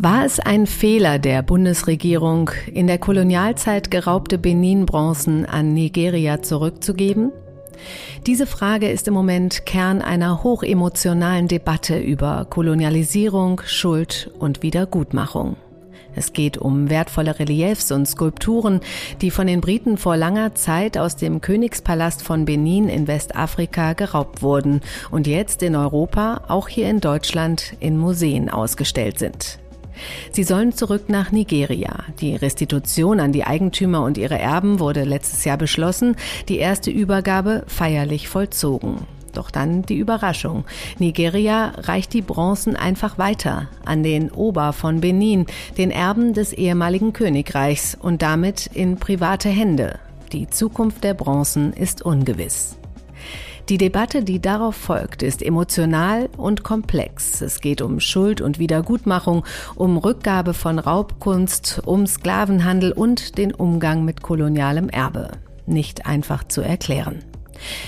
War es ein Fehler der Bundesregierung, in der Kolonialzeit geraubte Benin-Bronzen an Nigeria zurückzugeben? Diese Frage ist im Moment Kern einer hochemotionalen Debatte über Kolonialisierung, Schuld und Wiedergutmachung. Es geht um wertvolle Reliefs und Skulpturen, die von den Briten vor langer Zeit aus dem Königspalast von Benin in Westafrika geraubt wurden und jetzt in Europa, auch hier in Deutschland, in Museen ausgestellt sind. Sie sollen zurück nach Nigeria. Die Restitution an die Eigentümer und ihre Erben wurde letztes Jahr beschlossen, die erste Übergabe feierlich vollzogen. Doch dann die Überraschung. Nigeria reicht die Bronzen einfach weiter an den Ober von Benin, den Erben des ehemaligen Königreichs und damit in private Hände. Die Zukunft der Bronzen ist ungewiss. Die Debatte, die darauf folgt, ist emotional und komplex. Es geht um Schuld und Wiedergutmachung, um Rückgabe von Raubkunst, um Sklavenhandel und den Umgang mit kolonialem Erbe. Nicht einfach zu erklären.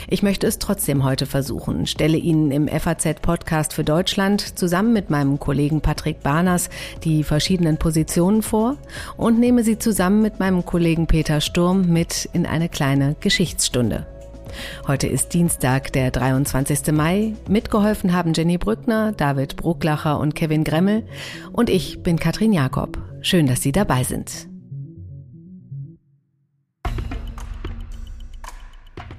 Ich möchte es trotzdem heute versuchen, stelle Ihnen im FAZ-Podcast für Deutschland zusammen mit meinem Kollegen Patrick Barners die verschiedenen Positionen vor und nehme sie zusammen mit meinem Kollegen Peter Sturm mit in eine kleine Geschichtsstunde. Heute ist Dienstag, der 23. Mai. Mitgeholfen haben Jenny Brückner, David Brucklacher und Kevin Gremmel. Und ich bin Katrin Jakob. Schön, dass Sie dabei sind.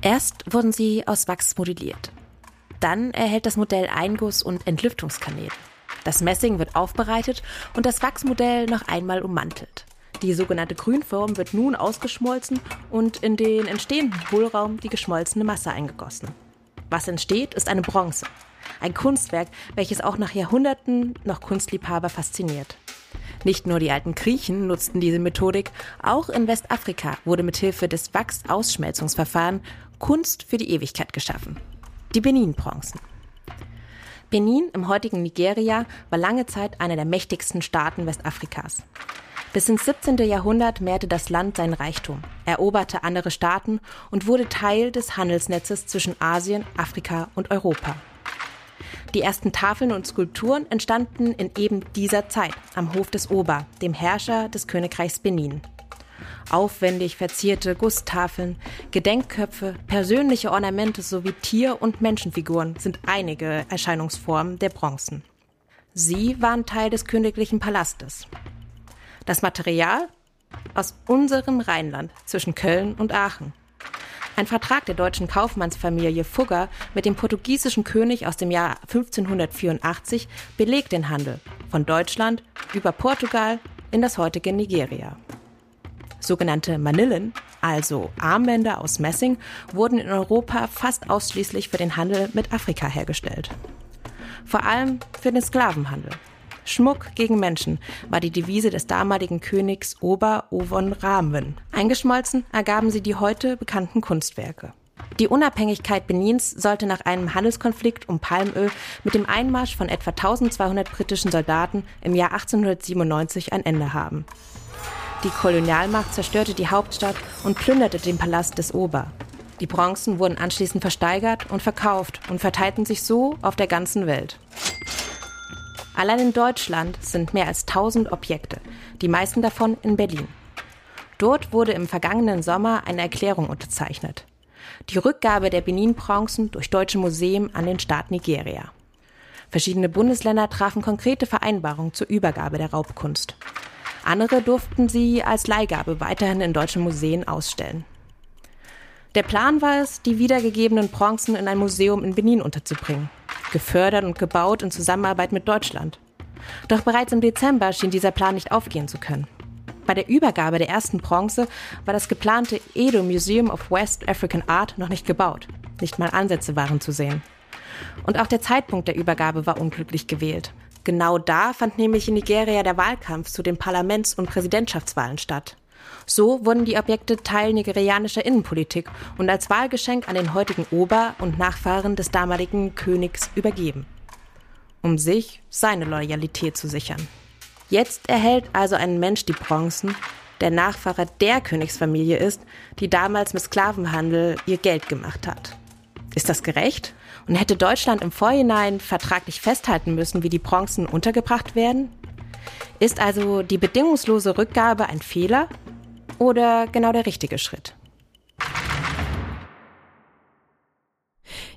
Erst wurden sie aus Wachs modelliert. Dann erhält das Modell Einguss- und Entlüftungskanäle. Das Messing wird aufbereitet und das Wachsmodell noch einmal ummantelt. Die sogenannte Grünform wird nun ausgeschmolzen und in den entstehenden Hohlraum die geschmolzene Masse eingegossen. Was entsteht, ist eine Bronze. Ein Kunstwerk, welches auch nach Jahrhunderten noch Kunstliebhaber fasziniert. Nicht nur die alten Griechen nutzten diese Methodik, auch in Westafrika wurde mithilfe des Wachsausschmelzungsverfahrens Kunst für die Ewigkeit geschaffen. Die Benin-Bronzen. Benin im heutigen Nigeria war lange Zeit einer der mächtigsten Staaten Westafrikas. Bis ins 17. Jahrhundert mehrte das Land seinen Reichtum, eroberte andere Staaten und wurde Teil des Handelsnetzes zwischen Asien, Afrika und Europa. Die ersten Tafeln und Skulpturen entstanden in eben dieser Zeit am Hof des Ober, dem Herrscher des Königreichs Benin. Aufwendig verzierte Gusstafeln, Gedenkköpfe, persönliche Ornamente sowie Tier- und Menschenfiguren sind einige Erscheinungsformen der Bronzen. Sie waren Teil des königlichen Palastes. Das Material aus unserem Rheinland zwischen Köln und Aachen. Ein Vertrag der deutschen Kaufmannsfamilie Fugger mit dem portugiesischen König aus dem Jahr 1584 belegt den Handel von Deutschland über Portugal in das heutige Nigeria. Sogenannte Manillen, also Armbänder aus Messing, wurden in Europa fast ausschließlich für den Handel mit Afrika hergestellt. Vor allem für den Sklavenhandel. Schmuck gegen Menschen war die Devise des damaligen Königs Ober Ovon Rahmen. Eingeschmolzen ergaben sie die heute bekannten Kunstwerke. Die Unabhängigkeit Benins sollte nach einem Handelskonflikt um Palmöl mit dem Einmarsch von etwa 1200 britischen Soldaten im Jahr 1897 ein Ende haben. Die Kolonialmacht zerstörte die Hauptstadt und plünderte den Palast des Ober. Die Bronzen wurden anschließend versteigert und verkauft und verteilten sich so auf der ganzen Welt. Allein in Deutschland sind mehr als 1000 Objekte, die meisten davon in Berlin. Dort wurde im vergangenen Sommer eine Erklärung unterzeichnet. Die Rückgabe der Benin-Bronzen durch deutsche Museen an den Staat Nigeria. Verschiedene Bundesländer trafen konkrete Vereinbarungen zur Übergabe der Raubkunst. Andere durften sie als Leihgabe weiterhin in deutschen Museen ausstellen. Der Plan war es, die wiedergegebenen Bronzen in ein Museum in Benin unterzubringen gefördert und gebaut in Zusammenarbeit mit Deutschland. Doch bereits im Dezember schien dieser Plan nicht aufgehen zu können. Bei der Übergabe der ersten Bronze war das geplante Edo Museum of West African Art noch nicht gebaut. Nicht mal Ansätze waren zu sehen. Und auch der Zeitpunkt der Übergabe war unglücklich gewählt. Genau da fand nämlich in Nigeria der Wahlkampf zu den Parlaments- und Präsidentschaftswahlen statt. So wurden die Objekte Teil nigerianischer Innenpolitik und als Wahlgeschenk an den heutigen Ober- und Nachfahren des damaligen Königs übergeben, um sich seine Loyalität zu sichern. Jetzt erhält also ein Mensch die Bronzen, der Nachfahre der Königsfamilie ist, die damals mit Sklavenhandel ihr Geld gemacht hat. Ist das gerecht? Und hätte Deutschland im Vorhinein vertraglich festhalten müssen, wie die Bronzen untergebracht werden? Ist also die bedingungslose Rückgabe ein Fehler oder genau der richtige Schritt?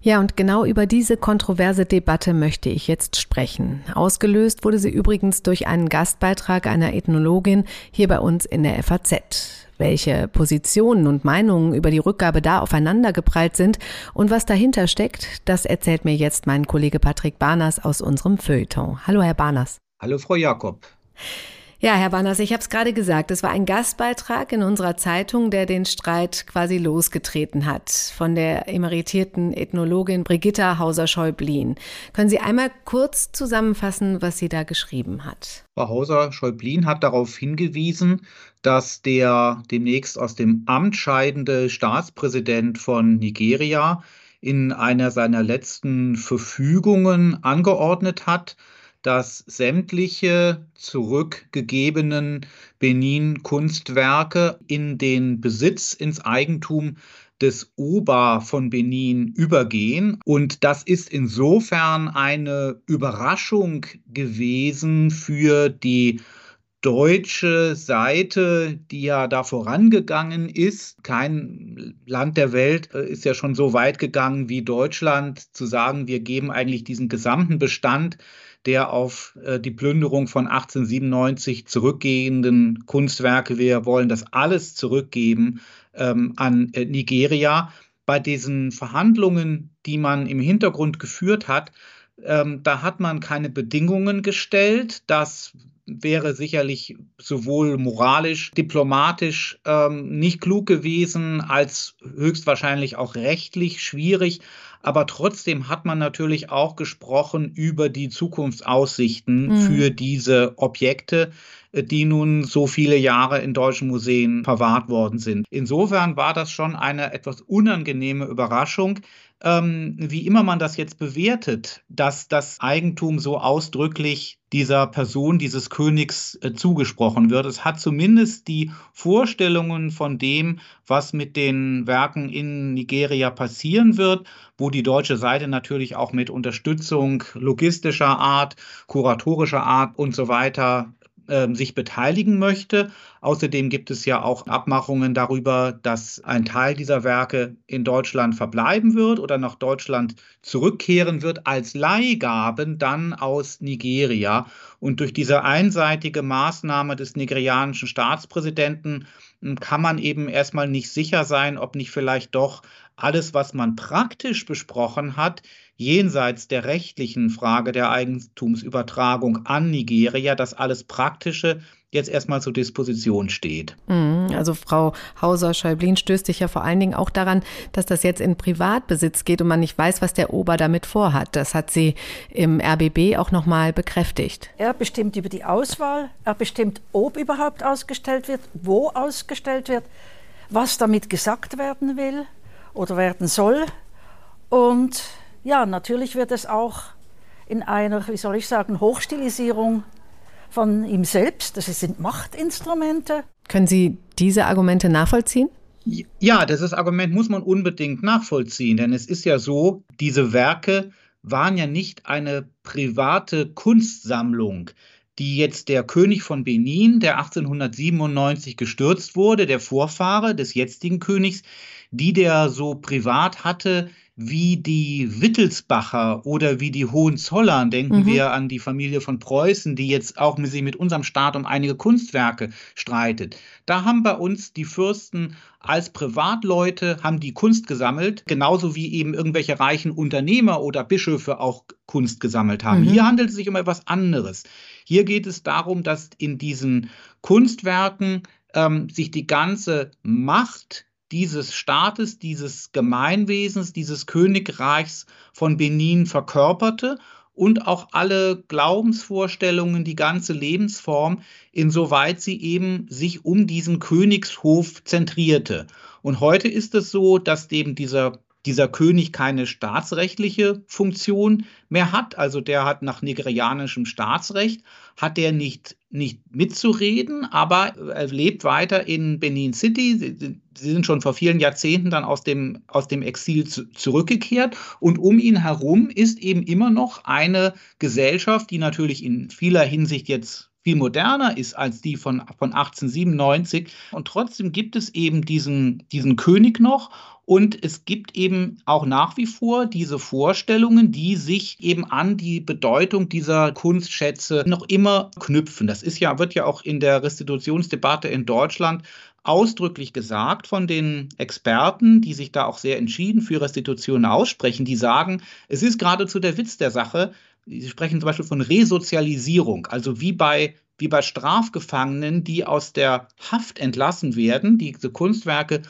Ja, und genau über diese kontroverse Debatte möchte ich jetzt sprechen. Ausgelöst wurde sie übrigens durch einen Gastbeitrag einer Ethnologin hier bei uns in der FAZ. Welche Positionen und Meinungen über die Rückgabe da aufeinandergeprallt sind und was dahinter steckt, das erzählt mir jetzt mein Kollege Patrick Barners aus unserem Feuilleton. Hallo, Herr Barners. Hallo, Frau Jakob. Ja, Herr Banners, ich habe es gerade gesagt, es war ein Gastbeitrag in unserer Zeitung, der den Streit quasi losgetreten hat von der emeritierten Ethnologin Brigitta Hauser-Schäublin. Können Sie einmal kurz zusammenfassen, was sie da geschrieben hat? Frau Hauser-Schäublin hat darauf hingewiesen, dass der demnächst aus dem Amt scheidende Staatspräsident von Nigeria in einer seiner letzten Verfügungen angeordnet hat, dass sämtliche zurückgegebenen Benin-Kunstwerke in den Besitz, ins Eigentum des Oba von Benin übergehen. Und das ist insofern eine Überraschung gewesen für die deutsche Seite, die ja da vorangegangen ist. Kein Land der Welt äh, ist ja schon so weit gegangen wie Deutschland, zu sagen, wir geben eigentlich diesen gesamten Bestand der auf äh, die Plünderung von 1897 zurückgehenden Kunstwerke. Wir wollen das alles zurückgeben ähm, an äh, Nigeria. Bei diesen Verhandlungen, die man im Hintergrund geführt hat, ähm, da hat man keine Bedingungen gestellt. Das wäre sicherlich sowohl moralisch, diplomatisch ähm, nicht klug gewesen, als höchstwahrscheinlich auch rechtlich schwierig. Aber trotzdem hat man natürlich auch gesprochen über die Zukunftsaussichten mhm. für diese Objekte, äh, die nun so viele Jahre in deutschen Museen verwahrt worden sind. Insofern war das schon eine etwas unangenehme Überraschung, ähm, wie immer man das jetzt bewertet, dass das Eigentum so ausdrücklich dieser Person, dieses Königs äh, zugesprochen wird. Es hat zumindest die Vorstellungen von dem, was mit den Werken in Nigeria passieren wird, wo die deutsche Seite natürlich auch mit Unterstützung logistischer Art, kuratorischer Art und so weiter ähm, sich beteiligen möchte. Außerdem gibt es ja auch Abmachungen darüber, dass ein Teil dieser Werke in Deutschland verbleiben wird oder nach Deutschland zurückkehren wird als Leihgaben dann aus Nigeria. Und durch diese einseitige Maßnahme des nigerianischen Staatspräsidenten hm, kann man eben erstmal nicht sicher sein, ob nicht vielleicht doch alles, was man praktisch besprochen hat, jenseits der rechtlichen Frage der Eigentumsübertragung an Nigeria, das alles Praktische jetzt erstmal zur Disposition steht. Mhm. Also Frau Hauser-Schäublin stößt sich ja vor allen Dingen auch daran, dass das jetzt in Privatbesitz geht und man nicht weiß, was der Ober damit vorhat. Das hat sie im RBB auch nochmal bekräftigt. Er bestimmt über die Auswahl, er bestimmt, ob überhaupt ausgestellt wird, wo ausgestellt wird, was damit gesagt werden will oder werden soll. Und ja, natürlich wird es auch in einer, wie soll ich sagen, Hochstilisierung von ihm selbst. Das sind Machtinstrumente. Können Sie diese Argumente nachvollziehen? Ja, dieses Argument muss man unbedingt nachvollziehen, denn es ist ja so, diese Werke waren ja nicht eine private Kunstsammlung, die jetzt der König von Benin, der 1897 gestürzt wurde, der Vorfahre des jetzigen Königs, die der so privat hatte wie die Wittelsbacher oder wie die Hohenzollern. Denken mhm. wir an die Familie von Preußen, die jetzt auch mit, mit unserem Staat um einige Kunstwerke streitet. Da haben bei uns die Fürsten als Privatleute haben die Kunst gesammelt, genauso wie eben irgendwelche reichen Unternehmer oder Bischöfe auch Kunst gesammelt haben. Mhm. Hier handelt es sich um etwas anderes. Hier geht es darum, dass in diesen Kunstwerken ähm, sich die ganze Macht dieses Staates, dieses Gemeinwesens, dieses Königreichs von Benin verkörperte und auch alle Glaubensvorstellungen, die ganze Lebensform, insoweit sie eben sich um diesen Königshof zentrierte. Und heute ist es so, dass eben dieser dieser König keine staatsrechtliche Funktion mehr hat. Also der hat nach nigerianischem Staatsrecht, hat der nicht, nicht mitzureden, aber er lebt weiter in Benin City. Sie, sie sind schon vor vielen Jahrzehnten dann aus dem, aus dem Exil zu, zurückgekehrt. Und um ihn herum ist eben immer noch eine Gesellschaft, die natürlich in vieler Hinsicht jetzt viel moderner ist als die von, von 1897. Und trotzdem gibt es eben diesen, diesen König noch und es gibt eben auch nach wie vor diese Vorstellungen, die sich eben an die Bedeutung dieser Kunstschätze noch immer knüpfen. Das ist ja, wird ja auch in der Restitutionsdebatte in Deutschland ausdrücklich gesagt von den Experten, die sich da auch sehr entschieden für Restitutionen aussprechen, die sagen, es ist geradezu der Witz der Sache. Sie sprechen zum Beispiel von Resozialisierung, also wie bei wie bei Strafgefangenen, die aus der Haft entlassen werden, diese Kunstwerke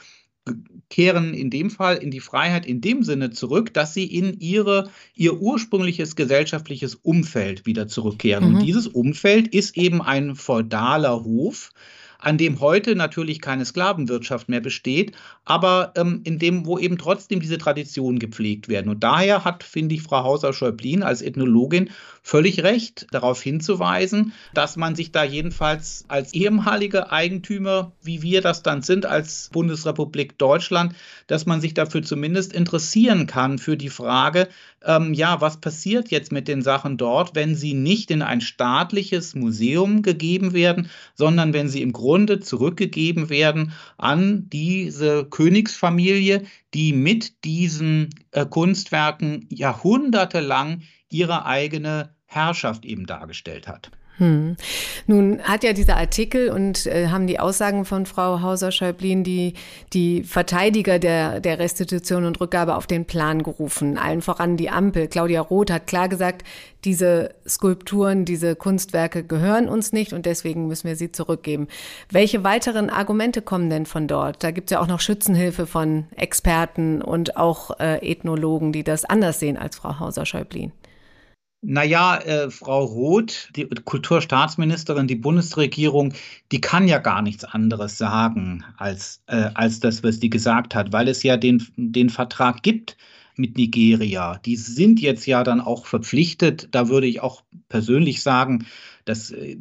kehren in dem Fall in die Freiheit in dem Sinne zurück, dass sie in ihre, ihr ursprüngliches gesellschaftliches Umfeld wieder zurückkehren. Mhm. Und dieses Umfeld ist eben ein feudaler Hof, an dem heute natürlich keine Sklavenwirtschaft mehr besteht, aber ähm, in dem, wo eben trotzdem diese Traditionen gepflegt werden. Und daher hat, finde ich, Frau Hauser-Schäublin als Ethnologin völlig recht, darauf hinzuweisen, dass man sich da jedenfalls als ehemalige Eigentümer, wie wir das dann sind als Bundesrepublik Deutschland, dass man sich dafür zumindest interessieren kann für die Frage, ähm, ja, was passiert jetzt mit den Sachen dort, wenn sie nicht in ein staatliches Museum gegeben werden, sondern wenn sie im Grunde zurückgegeben werden an diese Königsfamilie, die mit diesen äh, Kunstwerken jahrhundertelang ihre eigene Herrschaft eben dargestellt hat. Hm. Nun hat ja dieser Artikel und äh, haben die Aussagen von Frau Hauser-Schäublin die, die Verteidiger der, der Restitution und Rückgabe auf den Plan gerufen. Allen voran die Ampel. Claudia Roth hat klar gesagt, diese Skulpturen, diese Kunstwerke gehören uns nicht und deswegen müssen wir sie zurückgeben. Welche weiteren Argumente kommen denn von dort? Da gibt es ja auch noch Schützenhilfe von Experten und auch äh, Ethnologen, die das anders sehen als Frau Hauser-Schäublin. Naja, äh, Frau Roth, die Kulturstaatsministerin, die Bundesregierung, die kann ja gar nichts anderes sagen als, äh, als das, was die gesagt hat, weil es ja den, den Vertrag gibt mit Nigeria. Die sind jetzt ja dann auch verpflichtet, da würde ich auch persönlich sagen, das äh,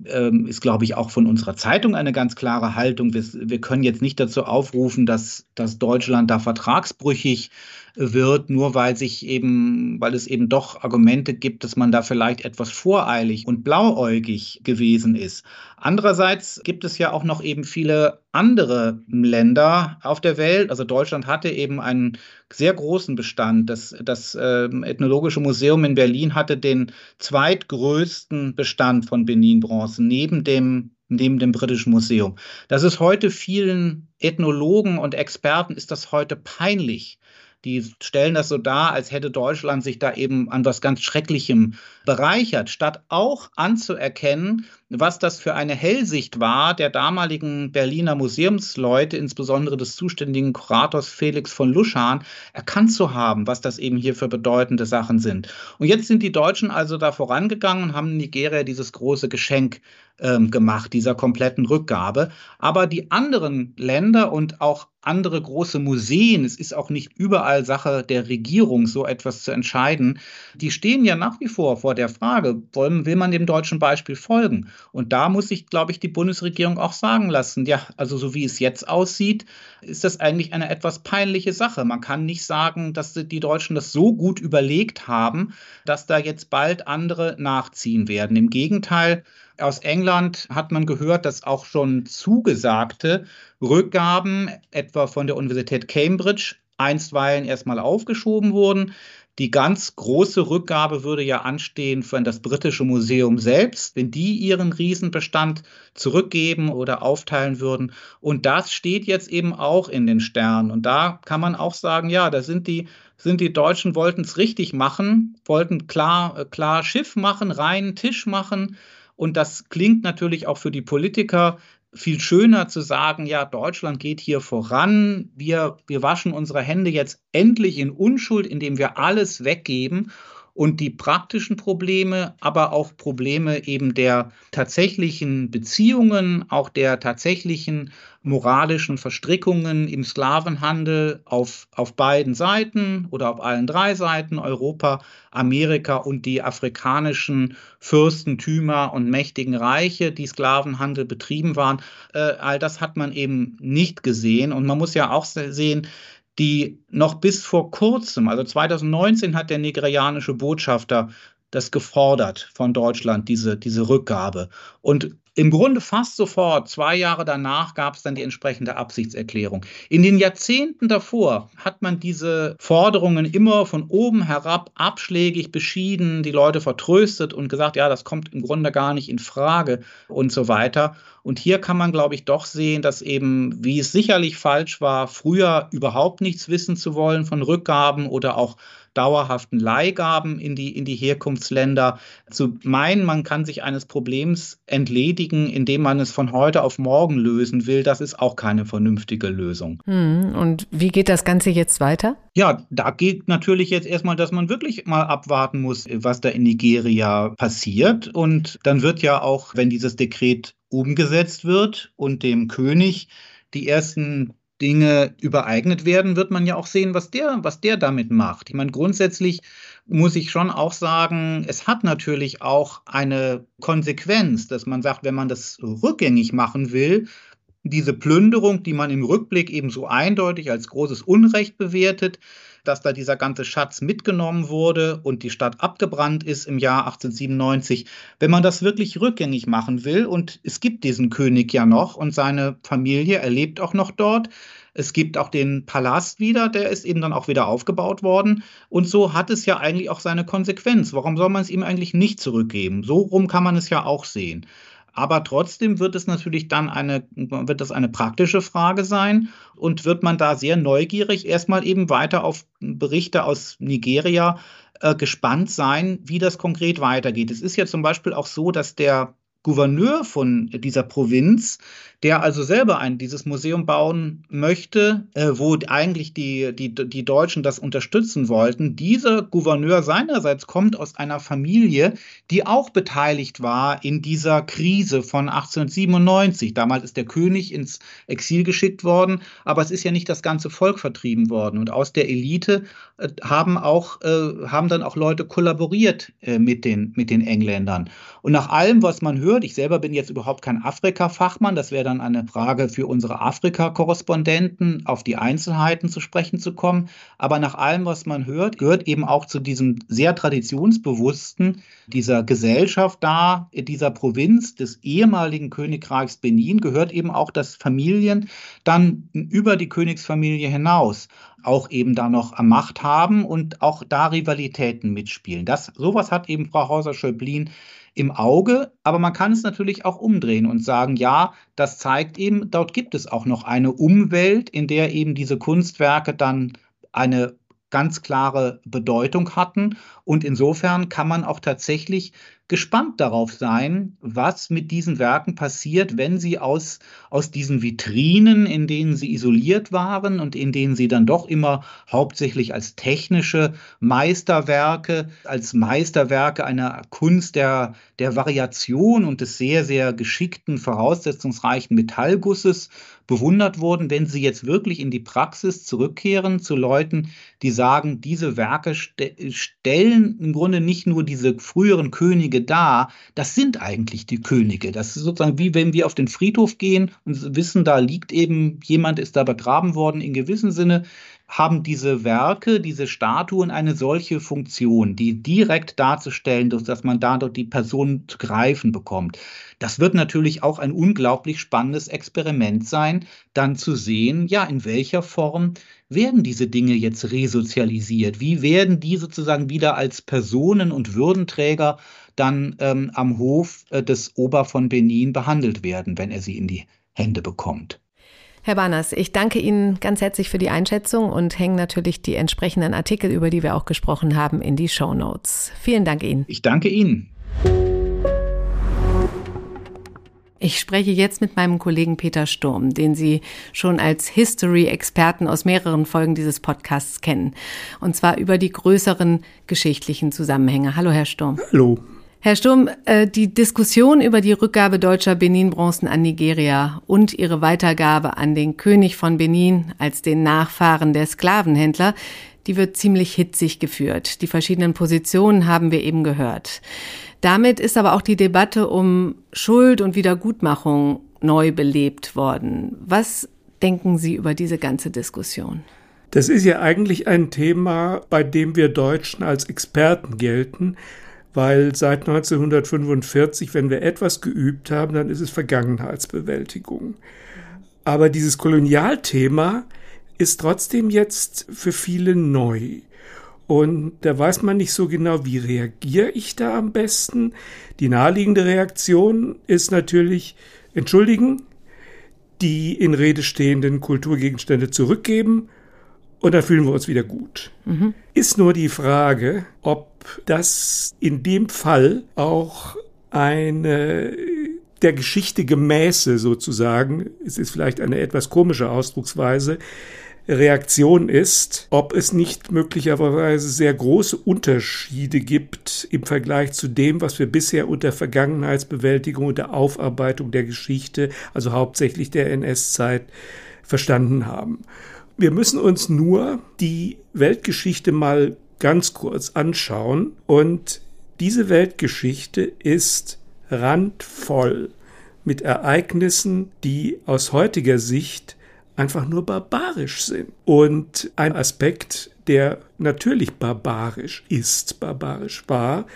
ist, glaube ich, auch von unserer Zeitung eine ganz klare Haltung. Wir, wir können jetzt nicht dazu aufrufen, dass, dass Deutschland da vertragsbrüchig wird, nur weil sich eben, weil es eben doch Argumente gibt, dass man da vielleicht etwas voreilig und blauäugig gewesen ist. Andererseits gibt es ja auch noch eben viele andere Länder auf der Welt. Also Deutschland hatte eben einen sehr großen Bestand. Das, das äh, Ethnologische Museum in Berlin hatte den zweitgrößten Bestand von Benin-Bronzen neben dem neben dem Britischen Museum. Das ist heute vielen Ethnologen und Experten ist das heute peinlich, die stellen das so dar, als hätte Deutschland sich da eben an was ganz Schrecklichem bereichert, statt auch anzuerkennen, was das für eine Hellsicht war der damaligen Berliner Museumsleute, insbesondere des zuständigen Kurators Felix von Luschan, erkannt zu haben, was das eben hier für bedeutende Sachen sind. Und jetzt sind die Deutschen also da vorangegangen und haben Nigeria dieses große Geschenk ähm, gemacht, dieser kompletten Rückgabe. Aber die anderen Länder und auch andere große Museen, es ist auch nicht überall Sache der Regierung, so etwas zu entscheiden, die stehen ja nach wie vor vor der Frage, will man dem deutschen Beispiel folgen? Und da muss sich, glaube ich, die Bundesregierung auch sagen lassen, ja, also so wie es jetzt aussieht, ist das eigentlich eine etwas peinliche Sache. Man kann nicht sagen, dass die Deutschen das so gut überlegt haben, dass da jetzt bald andere nachziehen werden. Im Gegenteil, aus England hat man gehört, dass auch schon zugesagte Rückgaben, etwa von der Universität Cambridge, einstweilen erstmal aufgeschoben wurden. Die ganz große Rückgabe würde ja anstehen für das britische Museum selbst, wenn die ihren Riesenbestand zurückgeben oder aufteilen würden. Und das steht jetzt eben auch in den Sternen. Und da kann man auch sagen, ja, da sind die, sind die Deutschen wollten es richtig machen, wollten klar, klar Schiff machen, reinen Tisch machen. Und das klingt natürlich auch für die Politiker viel schöner zu sagen, ja, Deutschland geht hier voran, wir, wir waschen unsere Hände jetzt endlich in Unschuld, indem wir alles weggeben. Und die praktischen Probleme, aber auch Probleme eben der tatsächlichen Beziehungen, auch der tatsächlichen moralischen Verstrickungen im Sklavenhandel auf, auf beiden Seiten oder auf allen drei Seiten, Europa, Amerika und die afrikanischen Fürstentümer und mächtigen Reiche, die Sklavenhandel betrieben waren. Äh, all das hat man eben nicht gesehen. Und man muss ja auch sehen, die noch bis vor kurzem, also 2019 hat der nigerianische Botschafter das gefordert von Deutschland, diese, diese Rückgabe. Und im Grunde fast sofort, zwei Jahre danach, gab es dann die entsprechende Absichtserklärung. In den Jahrzehnten davor hat man diese Forderungen immer von oben herab abschlägig beschieden, die Leute vertröstet und gesagt, ja, das kommt im Grunde gar nicht in Frage und so weiter. Und hier kann man, glaube ich, doch sehen, dass eben, wie es sicherlich falsch war, früher überhaupt nichts wissen zu wollen von Rückgaben oder auch dauerhaften Leihgaben in die, in die Herkunftsländer. Zu meinen, man kann sich eines Problems entledigen, indem man es von heute auf morgen lösen will, das ist auch keine vernünftige Lösung. Hm, und wie geht das Ganze jetzt weiter? Ja, da geht natürlich jetzt erstmal, dass man wirklich mal abwarten muss, was da in Nigeria passiert. Und dann wird ja auch, wenn dieses Dekret umgesetzt wird und dem König die ersten Dinge übereignet werden, wird man ja auch sehen, was der, was der damit macht. Ich meine, grundsätzlich muss ich schon auch sagen, es hat natürlich auch eine Konsequenz, dass man sagt, wenn man das rückgängig machen will, diese Plünderung, die man im Rückblick eben so eindeutig als großes Unrecht bewertet, dass da dieser ganze Schatz mitgenommen wurde und die Stadt abgebrannt ist im Jahr 1897. Wenn man das wirklich rückgängig machen will, und es gibt diesen König ja noch und seine Familie, er lebt auch noch dort, es gibt auch den Palast wieder, der ist eben dann auch wieder aufgebaut worden. Und so hat es ja eigentlich auch seine Konsequenz. Warum soll man es ihm eigentlich nicht zurückgeben? So rum kann man es ja auch sehen. Aber trotzdem wird es natürlich dann eine, wird das eine praktische Frage sein und wird man da sehr neugierig erstmal eben weiter auf Berichte aus Nigeria äh, gespannt sein, wie das konkret weitergeht. Es ist ja zum Beispiel auch so, dass der Gouverneur von dieser Provinz, der also selber ein, dieses Museum bauen möchte, äh, wo eigentlich die, die, die Deutschen das unterstützen wollten. Dieser Gouverneur seinerseits kommt aus einer Familie, die auch beteiligt war in dieser Krise von 1897. Damals ist der König ins Exil geschickt worden, aber es ist ja nicht das ganze Volk vertrieben worden. Und aus der Elite äh, haben auch, äh, haben dann auch Leute kollaboriert äh, mit, den, mit den Engländern. Und nach allem, was man hört, ich selber bin jetzt überhaupt kein Afrika-Fachmann, das wäre dann eine Frage für unsere Afrika-Korrespondenten, auf die Einzelheiten zu sprechen zu kommen. Aber nach allem, was man hört, gehört eben auch zu diesem sehr traditionsbewussten, dieser Gesellschaft da, dieser Provinz des ehemaligen Königreichs Benin, gehört eben auch, dass Familien dann über die Königsfamilie hinaus auch eben da noch am Macht haben und auch da Rivalitäten mitspielen. Das, sowas hat eben Frau Hauser-Schöblin im Auge, aber man kann es natürlich auch umdrehen und sagen, ja, das zeigt eben, dort gibt es auch noch eine Umwelt, in der eben diese Kunstwerke dann eine ganz klare Bedeutung hatten. Und insofern kann man auch tatsächlich gespannt darauf sein, was mit diesen Werken passiert, wenn sie aus, aus diesen Vitrinen, in denen sie isoliert waren und in denen sie dann doch immer hauptsächlich als technische Meisterwerke, als Meisterwerke einer Kunst der, der Variation und des sehr, sehr geschickten, voraussetzungsreichen Metallgusses bewundert wurden, wenn sie jetzt wirklich in die Praxis zurückkehren zu Leuten, die sagen, diese Werke st stellen im Grunde nicht nur diese früheren Könige dar, das sind eigentlich die Könige. Das ist sozusagen wie wenn wir auf den Friedhof gehen und wissen, da liegt eben jemand, ist da begraben worden in gewissem Sinne haben diese Werke, diese Statuen eine solche Funktion, die direkt darzustellen, dass man dadurch die Person zu greifen bekommt. Das wird natürlich auch ein unglaublich spannendes Experiment sein, dann zu sehen, ja, in welcher Form werden diese Dinge jetzt resozialisiert? Wie werden die sozusagen wieder als Personen und Würdenträger dann ähm, am Hof äh, des Ober von Benin behandelt werden, wenn er sie in die Hände bekommt? Herr Barners, ich danke Ihnen ganz herzlich für die Einschätzung und hänge natürlich die entsprechenden Artikel, über die wir auch gesprochen haben, in die Show Notes. Vielen Dank Ihnen. Ich danke Ihnen. Ich spreche jetzt mit meinem Kollegen Peter Sturm, den Sie schon als History-Experten aus mehreren Folgen dieses Podcasts kennen. Und zwar über die größeren geschichtlichen Zusammenhänge. Hallo, Herr Sturm. Hallo. Herr Sturm, äh, die Diskussion über die Rückgabe deutscher Benin-Bronzen an Nigeria und ihre Weitergabe an den König von Benin als den Nachfahren der Sklavenhändler, die wird ziemlich hitzig geführt. Die verschiedenen Positionen haben wir eben gehört. Damit ist aber auch die Debatte um Schuld und Wiedergutmachung neu belebt worden. Was denken Sie über diese ganze Diskussion? Das ist ja eigentlich ein Thema, bei dem wir Deutschen als Experten gelten, weil seit 1945, wenn wir etwas geübt haben, dann ist es Vergangenheitsbewältigung. Aber dieses Kolonialthema ist trotzdem jetzt für viele neu. Und da weiß man nicht so genau, wie reagiere ich da am besten. Die naheliegende Reaktion ist natürlich entschuldigen, die in Rede stehenden Kulturgegenstände zurückgeben und dann fühlen wir uns wieder gut. Mhm. Ist nur die Frage, ob das in dem Fall auch eine der Geschichte gemäße sozusagen, es ist vielleicht eine etwas komische Ausdrucksweise, Reaktion ist, ob es nicht möglicherweise sehr große Unterschiede gibt im Vergleich zu dem, was wir bisher unter Vergangenheitsbewältigung und der Aufarbeitung der Geschichte, also hauptsächlich der NS-Zeit, verstanden haben. Wir müssen uns nur die Weltgeschichte mal ganz kurz anschauen und diese Weltgeschichte ist randvoll mit Ereignissen, die aus heutiger Sicht einfach nur barbarisch sind. Und ein Aspekt, der natürlich barbarisch ist, barbarisch war,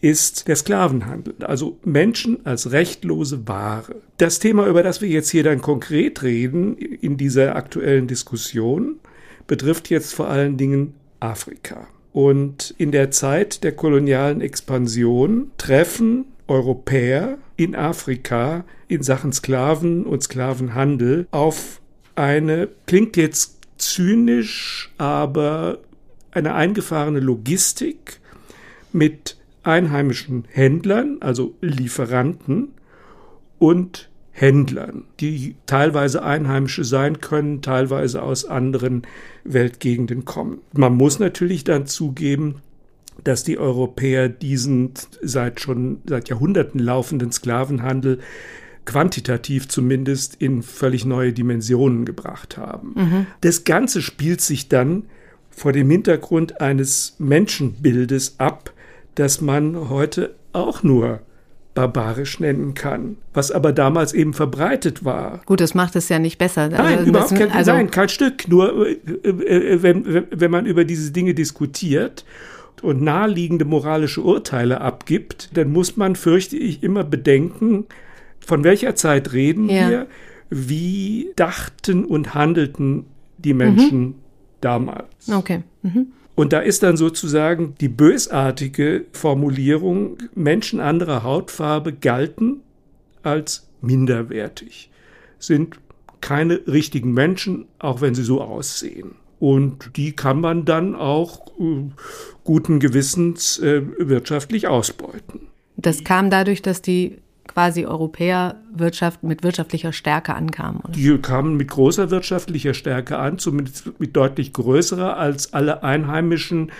ist der Sklavenhandel, also Menschen als rechtlose Ware. Das Thema, über das wir jetzt hier dann konkret reden in dieser aktuellen Diskussion, betrifft jetzt vor allen Dingen Afrika. Und in der Zeit der kolonialen Expansion treffen Europäer in Afrika in Sachen Sklaven und Sklavenhandel auf eine, klingt jetzt zynisch, aber eine eingefahrene Logistik mit einheimischen Händlern, also Lieferanten und Händlern, die teilweise Einheimische sein können, teilweise aus anderen Weltgegenden kommen. Man muss natürlich dann zugeben, dass die Europäer diesen seit schon seit Jahrhunderten laufenden Sklavenhandel quantitativ zumindest in völlig neue Dimensionen gebracht haben. Mhm. Das Ganze spielt sich dann vor dem Hintergrund eines Menschenbildes ab, das man heute auch nur barbarisch nennen kann, was aber damals eben verbreitet war. Gut, das macht es ja nicht besser. Nein, also, überhaupt kein, also nein, kein Stück. Nur äh, äh, wenn, wenn man über diese Dinge diskutiert und naheliegende moralische Urteile abgibt, dann muss man, fürchte ich, immer bedenken, von welcher Zeit reden ja. wir? Wie dachten und handelten die Menschen mhm. damals? Okay. Mhm. Und da ist dann sozusagen die bösartige Formulierung, Menschen anderer Hautfarbe galten als minderwertig, sind keine richtigen Menschen, auch wenn sie so aussehen. Und die kann man dann auch äh, guten Gewissens äh, wirtschaftlich ausbeuten. Das kam dadurch, dass die quasi Europäer Wirtschaft, mit wirtschaftlicher Stärke ankamen. Oder? Die kamen mit großer wirtschaftlicher Stärke an, zumindest mit deutlich größerer als alle einheimischen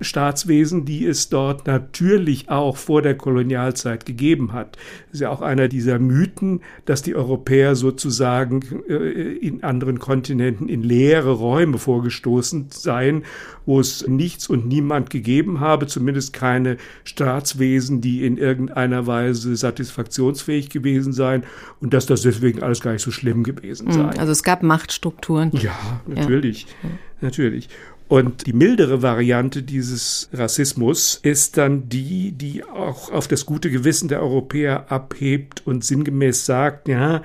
Staatswesen, die es dort natürlich auch vor der Kolonialzeit gegeben hat. Das ist ja auch einer dieser Mythen, dass die Europäer sozusagen äh, in anderen Kontinenten in leere Räume vorgestoßen seien, wo es nichts und niemand gegeben habe, zumindest keine Staatswesen, die in irgendeiner Weise satisfaktionsfähig gewesen seien und dass das deswegen alles gar nicht so schlimm gewesen hm, sei. Also es gab Machtstrukturen. Ja, natürlich. Ja. Natürlich. Und die mildere Variante dieses Rassismus ist dann die, die auch auf das gute Gewissen der Europäer abhebt und sinngemäß sagt, ja,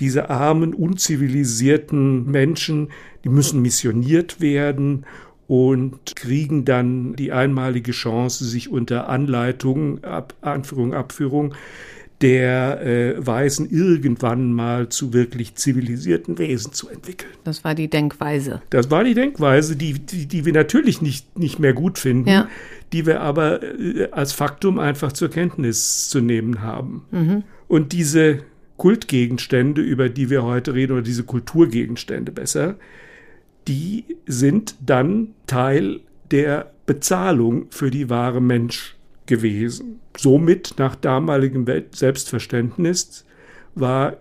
diese armen, unzivilisierten Menschen, die müssen missioniert werden und kriegen dann die einmalige Chance, sich unter Anleitung, Ab, Anführung, Abführung der äh, Weisen irgendwann mal zu wirklich zivilisierten Wesen zu entwickeln. Das war die Denkweise. Das war die Denkweise, die, die, die wir natürlich nicht, nicht mehr gut finden, ja. die wir aber äh, als Faktum einfach zur Kenntnis zu nehmen haben. Mhm. Und diese Kultgegenstände, über die wir heute reden, oder diese Kulturgegenstände besser, die sind dann Teil der Bezahlung für die wahre Mensch gewesen. Somit nach damaligem Selbstverständnis war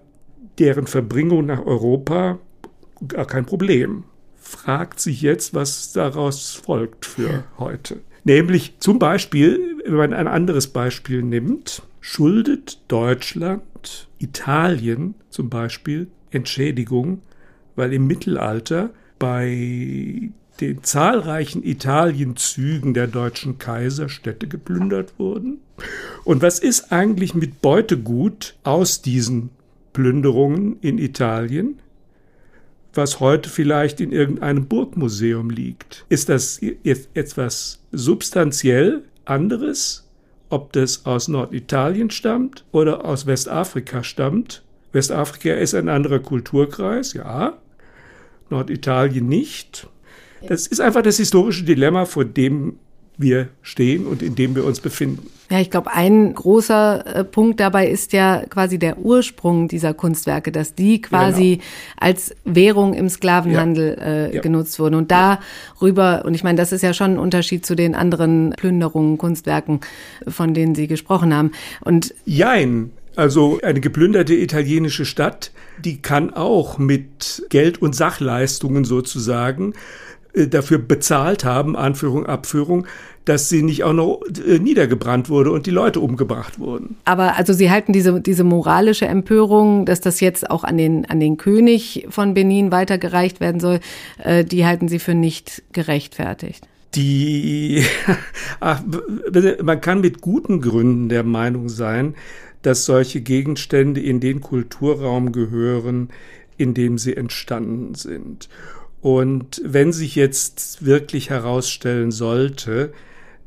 deren Verbringung nach Europa gar kein Problem. Fragt sich jetzt, was daraus folgt für heute. Nämlich zum Beispiel, wenn man ein anderes Beispiel nimmt, schuldet Deutschland Italien zum Beispiel Entschädigung, weil im Mittelalter bei den zahlreichen Italienzügen der deutschen Kaiser Städte geplündert wurden. Und was ist eigentlich mit Beutegut aus diesen Plünderungen in Italien, was heute vielleicht in irgendeinem Burgmuseum liegt? Ist das jetzt etwas substanziell anderes, ob das aus Norditalien stammt oder aus Westafrika stammt? Westafrika ist ein anderer Kulturkreis, ja. Norditalien nicht. Das ist einfach das historische Dilemma, vor dem wir stehen und in dem wir uns befinden. Ja, ich glaube, ein großer äh, Punkt dabei ist ja quasi der Ursprung dieser Kunstwerke, dass die quasi genau. als Währung im Sklavenhandel ja. Äh, ja. genutzt wurden. Und darüber, und ich meine, das ist ja schon ein Unterschied zu den anderen Plünderungen, Kunstwerken, von denen Sie gesprochen haben. Und Jein. Also eine geplünderte italienische Stadt, die kann auch mit Geld und Sachleistungen sozusagen dafür bezahlt haben, Anführung, Abführung, dass sie nicht auch noch äh, niedergebrannt wurde und die Leute umgebracht wurden. Aber also Sie halten diese, diese moralische Empörung, dass das jetzt auch an den, an den König von Benin weitergereicht werden soll, äh, die halten Sie für nicht gerechtfertigt. Die, ach, man kann mit guten Gründen der Meinung sein, dass solche Gegenstände in den Kulturraum gehören, in dem sie entstanden sind. Und wenn sich jetzt wirklich herausstellen sollte,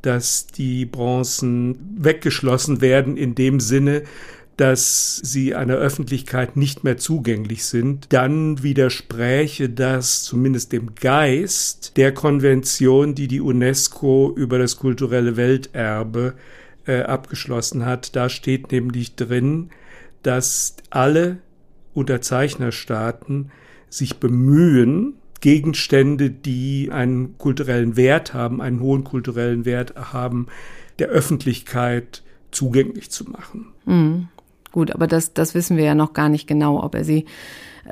dass die Bronzen weggeschlossen werden in dem Sinne, dass sie einer Öffentlichkeit nicht mehr zugänglich sind, dann widerspräche das zumindest dem Geist der Konvention, die die UNESCO über das kulturelle Welterbe äh, abgeschlossen hat. Da steht nämlich drin, dass alle Unterzeichnerstaaten sich bemühen, Gegenstände, die einen kulturellen Wert haben, einen hohen kulturellen Wert haben, der Öffentlichkeit zugänglich zu machen. Mhm. Gut, aber das, das wissen wir ja noch gar nicht genau, ob er sie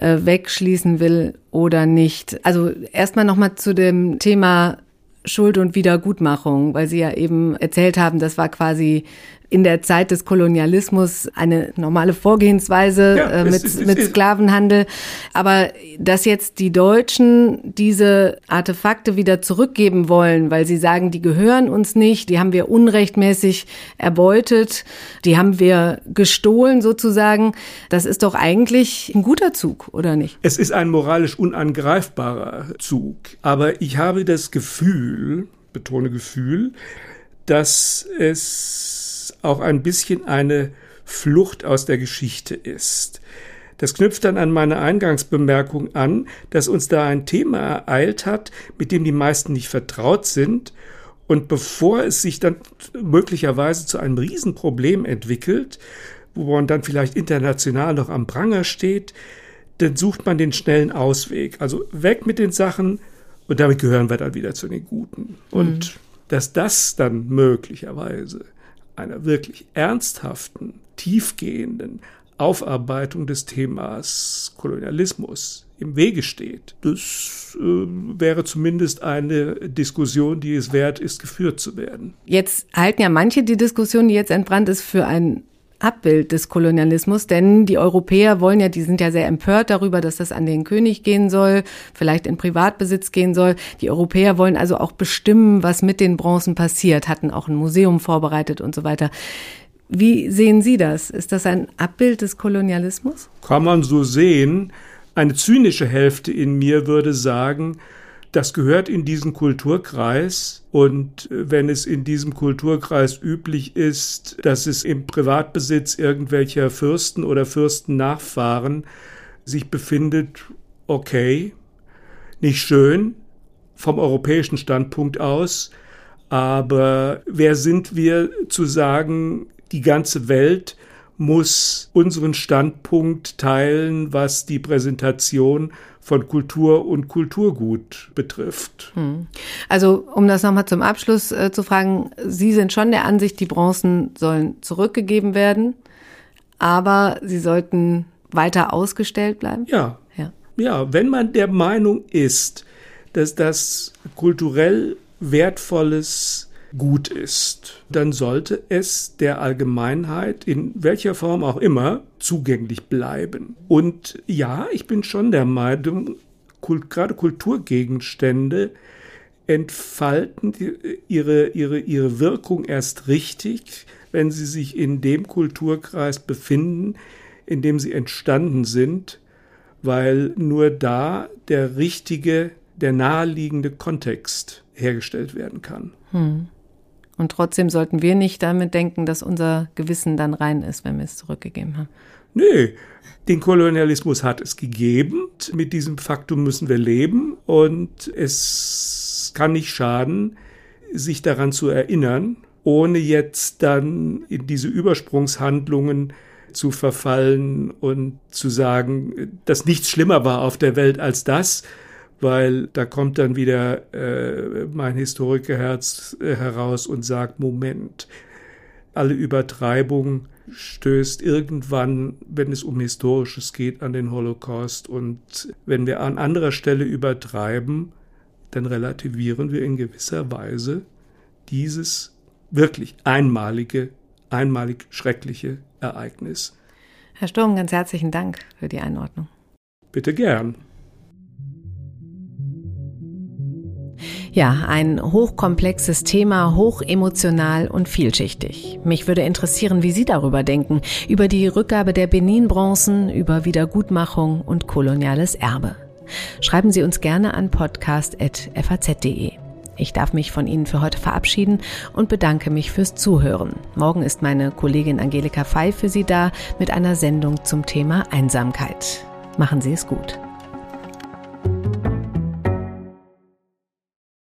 äh, wegschließen will oder nicht. Also erstmal nochmal zu dem Thema Schuld und Wiedergutmachung, weil Sie ja eben erzählt haben, das war quasi in der Zeit des Kolonialismus eine normale Vorgehensweise ja, äh, mit, es, mit Sklavenhandel. Aber dass jetzt die Deutschen diese Artefakte wieder zurückgeben wollen, weil sie sagen, die gehören uns nicht, die haben wir unrechtmäßig erbeutet, die haben wir gestohlen sozusagen, das ist doch eigentlich ein guter Zug, oder nicht? Es ist ein moralisch unangreifbarer Zug. Aber ich habe das Gefühl, betone Gefühl, dass es auch ein bisschen eine Flucht aus der Geschichte ist. Das knüpft dann an meine Eingangsbemerkung an, dass uns da ein Thema ereilt hat, mit dem die meisten nicht vertraut sind. Und bevor es sich dann möglicherweise zu einem Riesenproblem entwickelt, wo man dann vielleicht international noch am Pranger steht, dann sucht man den schnellen Ausweg. Also weg mit den Sachen und damit gehören wir dann wieder zu den Guten. Und mhm. dass das dann möglicherweise einer wirklich ernsthaften, tiefgehenden Aufarbeitung des Themas Kolonialismus im Wege steht. Das äh, wäre zumindest eine Diskussion, die es wert ist, geführt zu werden. Jetzt halten ja manche die Diskussion, die jetzt entbrannt ist, für ein Abbild des Kolonialismus, denn die Europäer wollen ja, die sind ja sehr empört darüber, dass das an den König gehen soll, vielleicht in Privatbesitz gehen soll. Die Europäer wollen also auch bestimmen, was mit den Bronzen passiert, hatten auch ein Museum vorbereitet und so weiter. Wie sehen Sie das? Ist das ein Abbild des Kolonialismus? Kann man so sehen. Eine zynische Hälfte in mir würde sagen, das gehört in diesen Kulturkreis und wenn es in diesem Kulturkreis üblich ist, dass es im Privatbesitz irgendwelcher Fürsten oder Fürstennachfahren sich befindet, okay, nicht schön vom europäischen Standpunkt aus, aber wer sind wir zu sagen, die ganze Welt muss unseren Standpunkt teilen, was die Präsentation von Kultur und Kulturgut betrifft. Hm. Also, um das nochmal zum Abschluss äh, zu fragen, Sie sind schon der Ansicht, die Bronzen sollen zurückgegeben werden, aber sie sollten weiter ausgestellt bleiben? Ja. Ja, ja wenn man der Meinung ist, dass das kulturell wertvolles gut ist, dann sollte es der Allgemeinheit in welcher Form auch immer zugänglich bleiben. Und ja, ich bin schon der Meinung, gerade Kulturgegenstände entfalten ihre, ihre, ihre Wirkung erst richtig, wenn sie sich in dem Kulturkreis befinden, in dem sie entstanden sind, weil nur da der richtige, der naheliegende Kontext hergestellt werden kann. Hm. Und trotzdem sollten wir nicht damit denken, dass unser Gewissen dann rein ist, wenn wir es zurückgegeben haben. Nee, den Kolonialismus hat es gegeben. Mit diesem Faktum müssen wir leben und es kann nicht schaden, sich daran zu erinnern, ohne jetzt dann in diese Übersprungshandlungen zu verfallen und zu sagen, dass nichts schlimmer war auf der Welt als das, weil da kommt dann wieder äh, mein Historikerherz äh, heraus und sagt, Moment, alle Übertreibung stößt irgendwann, wenn es um Historisches geht, an den Holocaust. Und wenn wir an anderer Stelle übertreiben, dann relativieren wir in gewisser Weise dieses wirklich einmalige, einmalig schreckliche Ereignis. Herr Sturm, ganz herzlichen Dank für die Einordnung. Bitte gern. Ja, ein hochkomplexes Thema, hochemotional und vielschichtig. Mich würde interessieren, wie Sie darüber denken, über die Rückgabe der Benin-Bronzen, über Wiedergutmachung und koloniales Erbe. Schreiben Sie uns gerne an podcast.faz.de. Ich darf mich von Ihnen für heute verabschieden und bedanke mich fürs Zuhören. Morgen ist meine Kollegin Angelika Fey für Sie da mit einer Sendung zum Thema Einsamkeit. Machen Sie es gut.